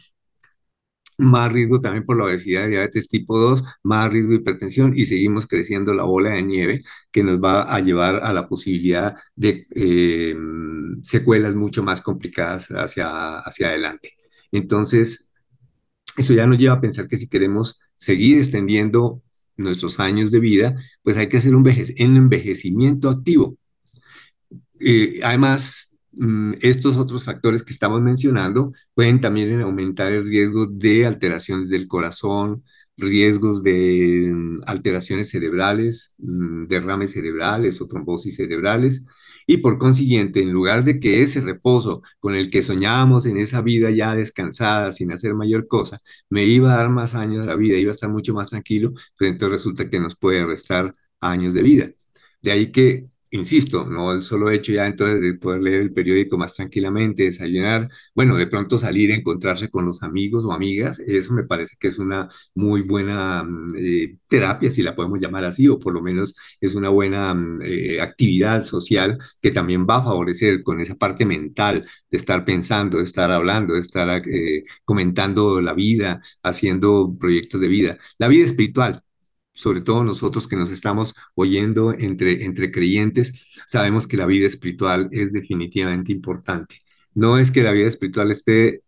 más riesgo también por la obesidad diabetes tipo 2, más riesgo de hipertensión y seguimos creciendo la bola de nieve que nos va a llevar a la posibilidad de eh, secuelas mucho más complicadas hacia, hacia adelante. Entonces, eso ya nos lleva a pensar que si queremos seguir extendiendo nuestros años de vida, pues hay que hacer un envejecimiento activo. Eh, además, estos otros factores que estamos mencionando pueden también aumentar el riesgo de alteraciones del corazón, riesgos de mm, alteraciones cerebrales, mm, derrames cerebrales o trombosis cerebrales. Y por consiguiente, en lugar de que ese reposo con el que soñábamos en esa vida ya descansada, sin hacer mayor cosa, me iba a dar más años de la vida, iba a estar mucho más tranquilo, pues entonces resulta que nos puede restar años de vida. De ahí que insisto, no solo hecho ya entonces de poder leer el periódico más tranquilamente, desayunar, bueno, de pronto salir encontrarse con los amigos o amigas, eso me parece que es una muy buena mm, eh, terapia, si la podemos llamar así, o por lo menos es una buena mm, eh, actividad social que también va a favorecer con esa parte mental de estar pensando, de estar hablando, de estar eh, comentando la vida, haciendo proyectos de vida. La vida espiritual, sobre todo nosotros que nos estamos oyendo entre, entre creyentes, sabemos que la vida espiritual es definitivamente importante. No es que la vida espiritual esté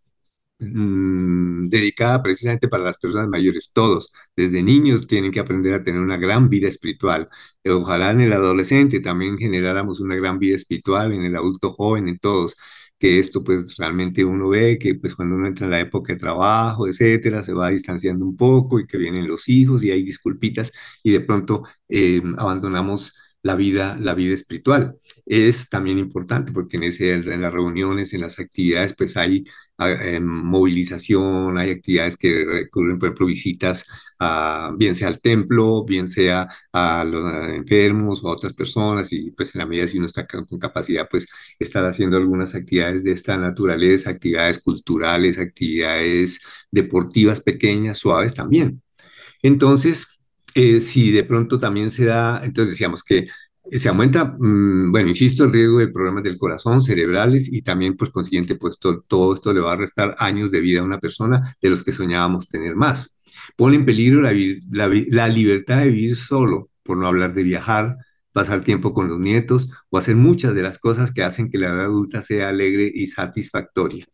mm, dedicada precisamente para las personas mayores, todos, desde niños tienen que aprender a tener una gran vida espiritual. Ojalá en el adolescente también generáramos una gran vida espiritual, en el adulto joven, en todos que esto pues realmente uno ve que pues cuando uno entra en la época de trabajo, etcétera, se va distanciando un poco y que vienen los hijos y hay disculpitas y de pronto eh, abandonamos la vida, la vida espiritual. Es también importante porque en, ese, en las reuniones, en las actividades, pues hay eh, movilización, hay actividades que recurren, por ejemplo, visitas, a, bien sea al templo, bien sea a los enfermos o a otras personas, y pues en la medida si uno está con, capacidad, pues estar haciendo algunas actividades de esta naturaleza, actividades culturales, actividades deportivas pequeñas, suaves también. Entonces, eh, si de pronto también se da, entonces decíamos que se aumenta, mm, bueno, insisto, el riesgo de problemas del corazón, cerebrales y también, pues, consiguiente, pues todo, esto le va a restar años de vida a una persona de los que soñábamos tener más. Pone en peligro la libertad de vivir solo, por no hablar de viajar, pasar tiempo con los nietos o hacer muchas de las cosas que hacen que la vida adulta sea alegre y satisfactoria.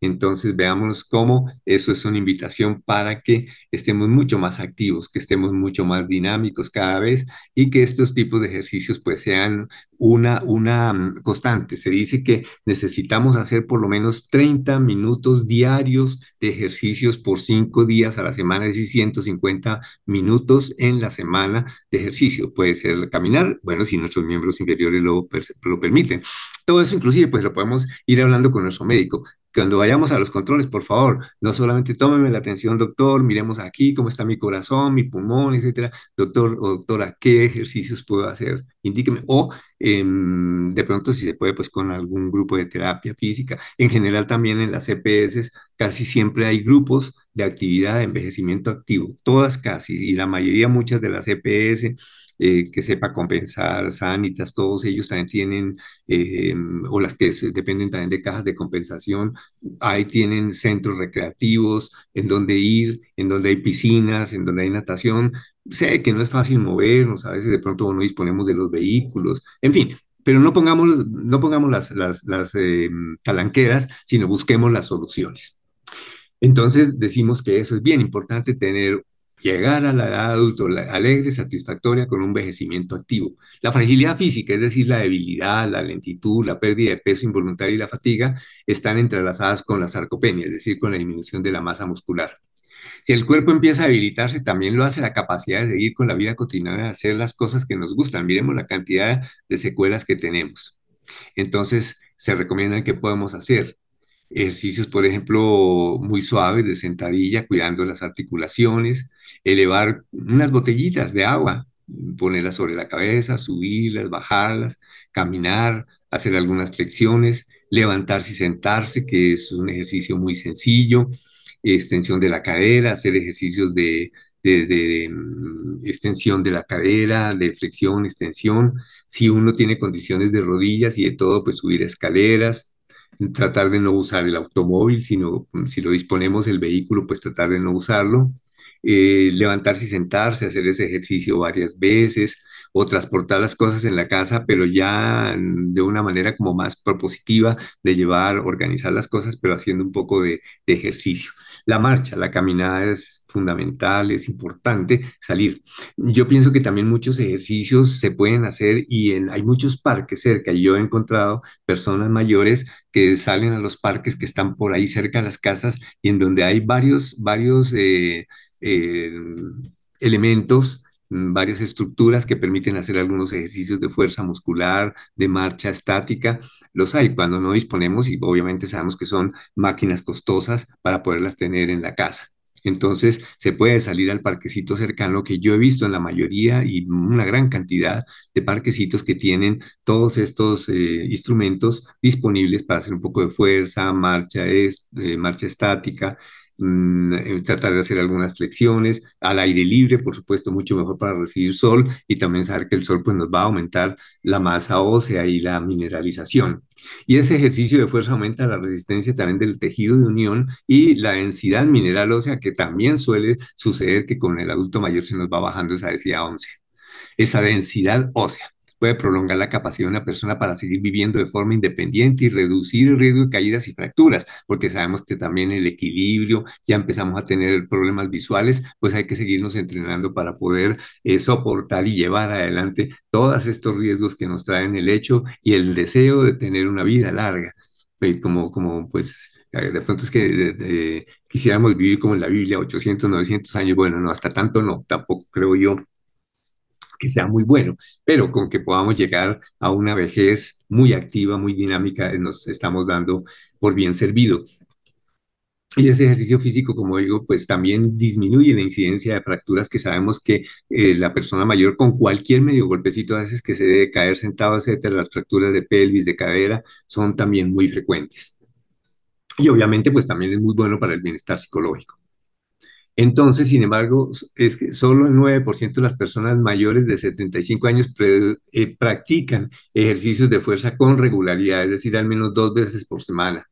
Entonces veamos cómo eso es una invitación para que estemos mucho más activos, que estemos mucho más dinámicos cada vez y que estos tipos de ejercicios pues sean una, una mm, constante. Se dice que necesitamos hacer por lo menos 30 minutos diarios de ejercicios por cinco días a la semana, es decir, 150 minutos en la semana de ejercicio. Puede ser caminar, bueno, si nuestros miembros inferiores lo, lo permiten. Todo eso inclusive pues lo podemos ir hablando con nuestro médico. Cuando vayamos a los controles, por favor, no solamente tómeme la atención, doctor, miremos aquí cómo está mi corazón, mi pulmón, etcétera. Doctor o doctora, ¿qué ejercicios puedo hacer? Indíqueme. O em, de pronto, si se puede, pues con algún grupo de terapia física. En general, también en las EPS casi siempre hay grupos de actividad de envejecimiento activo, todas casi, y la mayoría, muchas de las EPS eh, que sepa compensar, Sanitas, todos ellos también tienen, eh, o las que dependen también de cajas de compensación, ahí tienen centros recreativos en donde ir, en donde hay piscinas, en donde hay natación. Sé que no es fácil movernos, a veces de pronto no disponemos de los vehículos, en fin, pero no pongamos, no pongamos las, las, las eh, talanqueras, sino busquemos las soluciones. Entonces decimos que eso es bien importante tener llegar a la edad adulta alegre, satisfactoria, con un envejecimiento activo. La fragilidad física, es decir, la debilidad, la lentitud, la pérdida de peso involuntaria y la fatiga, están entrelazadas con la sarcopenia, es decir, con la disminución de la masa muscular. Si el cuerpo empieza a debilitarse, también lo hace la capacidad de seguir con la vida cotidiana, de hacer las cosas que nos gustan. Miremos la cantidad de secuelas que tenemos. Entonces, se recomiendan que podemos hacer ejercicios, por ejemplo, muy suaves de sentadilla, cuidando las articulaciones, elevar unas botellitas de agua, ponerlas sobre la cabeza, subirlas, bajarlas, caminar, hacer algunas flexiones, levantarse y sentarse, que es un ejercicio muy sencillo, extensión de la cadera, hacer ejercicios de, de, mm, extensión de la cadera, de flexión, extensión. Si uno tiene condiciones de rodillas y de todo, pues subir escaleras, tratar de no usar el automóvil, sino si lo disponemos el vehículo, pues tratar de no usarlo. Eh, levantarse y sentarse, hacer ese ejercicio varias veces o transportar las cosas en la casa, pero ya de una manera como más propositiva de llevar, organizar las cosas, pero haciendo un poco de ejercicio. La marcha, la caminada es fundamental, es importante salir. Yo pienso que también muchos ejercicios se pueden hacer y hay muchos parques cerca. Yo he encontrado personas mayores que salen a los parques que están por ahí cerca de las casas y en donde hay varios, varios eh, eh, elementos varias estructuras que permiten hacer algunos ejercicios de fuerza muscular, de marcha estática. Los hay cuando no disponemos y obviamente sabemos que son máquinas costosas para poderlas tener en la casa. Entonces se puede salir al parquecito cercano que yo he visto en la mayoría y una gran cantidad de parquecitos que tienen todos estos eh, instrumentos disponibles para hacer un poco de fuerza, marcha, es, eh, marcha estática, Mm, eh, tratar de hacer algunas flexiones al aire libre, por supuesto, mucho mejor para recibir sol y también saber que el sol pues, nos va a aumentar la masa ósea y la mineralización. Y ese ejercicio de fuerza aumenta la resistencia también del tejido de unión y la densidad mineral ósea, que también suele suceder que con el adulto mayor se nos va bajando esa densidad 11. Esa densidad ósea puede prolongar la capacidad de una persona para seguir viviendo de forma independiente y reducir el riesgo de caídas y fracturas, porque sabemos que también el equilibrio, ya empezamos a tener problemas visuales, pues hay que seguirnos entrenando para poder eh, soportar y llevar adelante todos estos riesgos que nos traen el hecho y el deseo de tener una vida larga. Eh, como, como pues eh, de pronto es que quisiéramos vivir como en la Biblia, 800, 900 años, bueno, no, hasta tanto no, tampoco creo yo que sea muy bueno, pero con que podamos llegar a una vejez muy activa, muy dinámica, eh, nos estamos dando por bien servido. Y ese ejercicio físico, como digo, pues también disminuye la incidencia de fracturas que sabemos que eh, la persona mayor con cualquier medio golpecito a veces que se debe caer sentado, etcétera, las fracturas de pelvis, de cadera, son también muy frecuentes. Y obviamente, pues también es muy bueno para el bienestar psicológico. Entonces, sin embargo, es que solo el 9% de las personas mayores de 75 años eh, practican ejercicios de fuerza con regularidad, es decir, al menos dos veces por semana.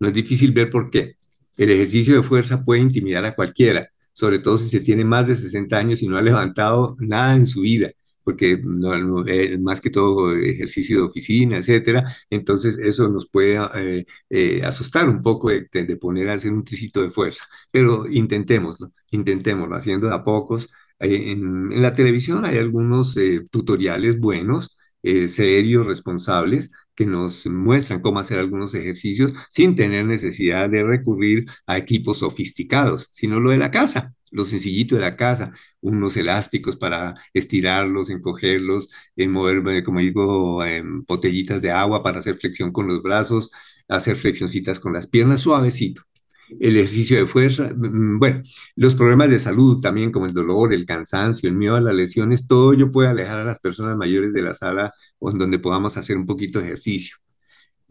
No es difícil ver por qué. El ejercicio de fuerza puede intimidar a cualquiera, sobre todo si se tiene más de 60 años y no ha levantado nada en su vida porque no, eh, más que todo ejercicio de oficina, etcétera. Entonces, eso nos puede eh, eh, asustar un poco de, poner a hacer un tricito de fuerza, pero intentémoslo, intentémoslo, haciendo de a pocos. En, en la televisión hay algunos tutoriales buenos, serios, responsables, que nos muestran cómo hacer algunos ejercicios sin tener necesidad de recurrir a equipos sofisticados, sino lo de la casa, lo sencillito de la casa, unos elásticos para estirarlos, encogerlos, en mover, como digo, botellitas de agua para hacer flexión con los brazos, hacer flexioncitas con las piernas, suavecito. El ejercicio de fuerza, mm, bueno, los problemas de salud también, como el dolor, el cansancio, el miedo a las lesiones, todo ello puede alejar a las personas mayores de la sala o en donde podamos hacer un poquito de ejercicio.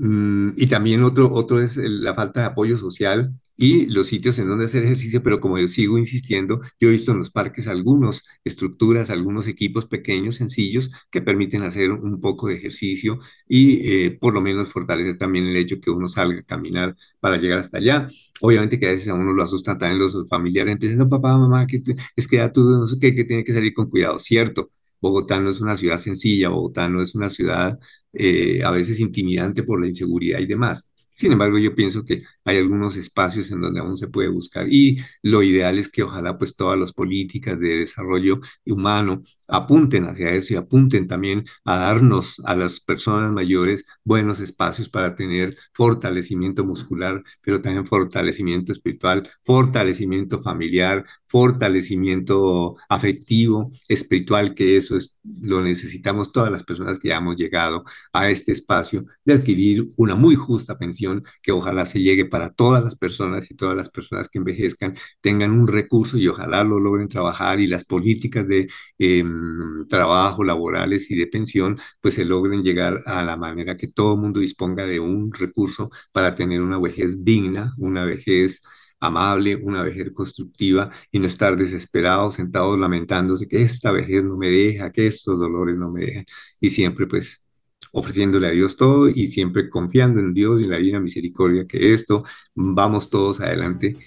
Mm, y también otro, otro es la falta de apoyo social y los sitios en donde hacer ejercicio, pero como yo sigo insistiendo, yo he visto en los parques algunas estructuras, algunos equipos pequeños, sencillos, que permiten hacer un poco de ejercicio y eh, por lo menos fortalecer también el hecho que uno salga a caminar para llegar hasta allá. Obviamente que a veces a uno lo asustan también los familiares, empiezan, no, papá, mamá, es que ya tú no sé qué, que tiene que salir con cuidado, cierto. Bogotá no es una ciudad sencilla, Bogotá no es una ciudad eh, a veces intimidante por la inseguridad y demás. Sin embargo, yo pienso que hay algunos espacios en donde aún se puede buscar. Y lo ideal es que ojalá pues todas las políticas de desarrollo humano apunten hacia eso y apunten también a darnos a las personas mayores buenos espacios para tener fortalecimiento muscular, pero también fortalecimiento espiritual, fortalecimiento familiar, fortalecimiento afectivo, espiritual, que eso es, lo necesitamos todas las personas que ya hemos llegado a este espacio de adquirir una muy justa pensión que ojalá se llegue para todas las personas y todas las personas que envejezcan tengan un recurso y ojalá lo logren trabajar y las políticas de em, trabajo, laborales y de pensión, pues se logren llegar a la manera que todo el mundo disponga de un recurso para tener una vejez digna, una vejez amable, una vejez constructiva y no estar desesperados, sentados lamentándose que esta vejez no me deja, que estos dolores no me dejan. Y siempre pues ofreciéndole a Dios todo y siempre confiando en Dios y la divina misericordia que esto vamos todos adelante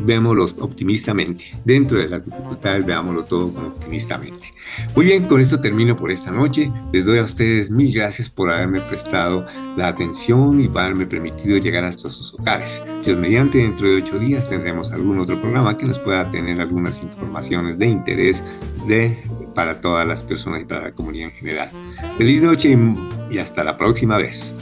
vémoslo optimistamente. Dentro de las dificultades, veámoslo todo optimistamente. Muy bien, con esto termino por esta noche. Les doy a ustedes mil gracias por haberme prestado la atención y por haberme permitido llegar hasta sus hogares. Dios mediante, dentro de ocho días tendremos algún otro programa que nos pueda tener algunas informaciones de interés de, para todas las personas y para la comunidad en general. Feliz noche y hasta la próxima vez.